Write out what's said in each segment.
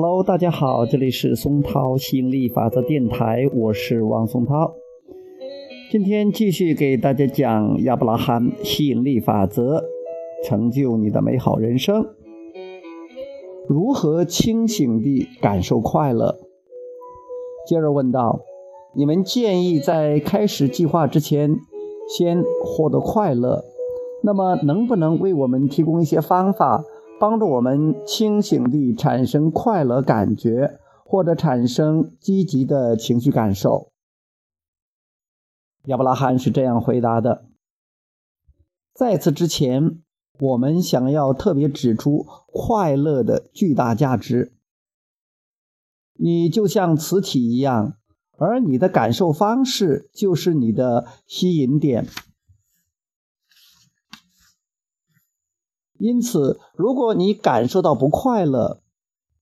Hello，大家好，这里是松涛吸引力法则电台，我是王松涛。今天继续给大家讲亚伯拉罕吸引力法则，成就你的美好人生。如何清醒地感受快乐？接着问道：你们建议在开始计划之前先获得快乐，那么能不能为我们提供一些方法？帮助我们清醒地产生快乐感觉，或者产生积极的情绪感受。亚伯拉罕是这样回答的：在此之前，我们想要特别指出快乐的巨大价值。你就像磁体一样，而你的感受方式就是你的吸引点。因此，如果你感受到不快乐，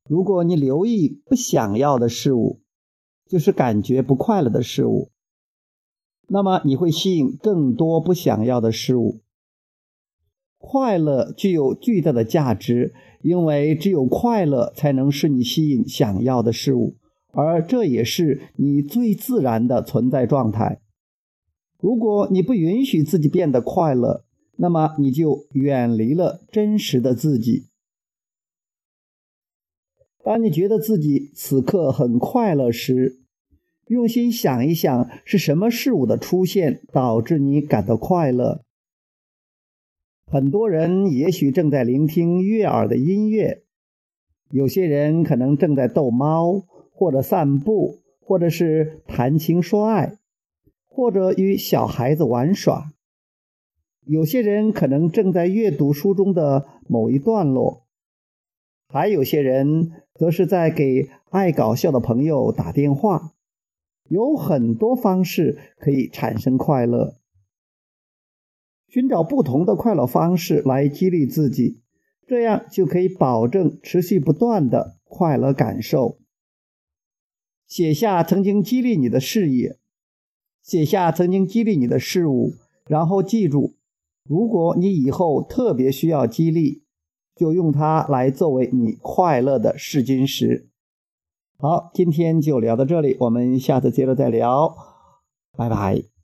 如果你留意不想要的事物，就是感觉不快乐的事物，那么你会吸引更多不想要的事物。快乐具有巨大的价值，因为只有快乐才能使你吸引想要的事物，而这也是你最自然的存在状态。如果你不允许自己变得快乐，那么你就远离了真实的自己。当你觉得自己此刻很快乐时，用心想一想，是什么事物的出现导致你感到快乐？很多人也许正在聆听悦耳的音乐，有些人可能正在逗猫，或者散步，或者是谈情说爱，或者与小孩子玩耍。有些人可能正在阅读书中的某一段落，还有些人则是在给爱搞笑的朋友打电话。有很多方式可以产生快乐，寻找不同的快乐方式来激励自己，这样就可以保证持续不断的快乐感受。写下曾经激励你的事业，写下曾经激励你的事物，然后记住。如果你以后特别需要激励，就用它来作为你快乐的试金石。好，今天就聊到这里，我们下次接着再聊，拜拜。